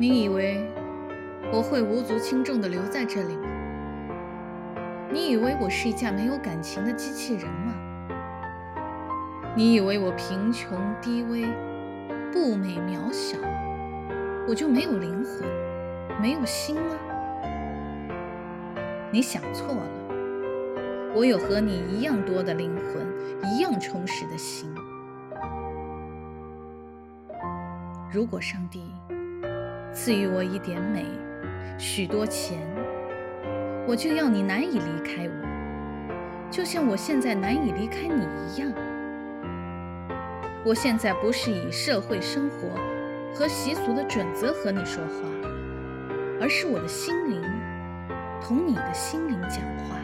你以为我会无足轻重地留在这里吗？你以为我是一架没有感情的机器人吗？你以为我贫穷低微、不美渺小，我就没有灵魂、没有心吗？你想错了，我有和你一样多的灵魂，一样充实的心。如果上帝赐予我一点美，许多钱，我就要你难以离开我，就像我现在难以离开你一样。我现在不是以社会生活和习俗的准则和你说话，而是我的心灵同你的心灵讲话。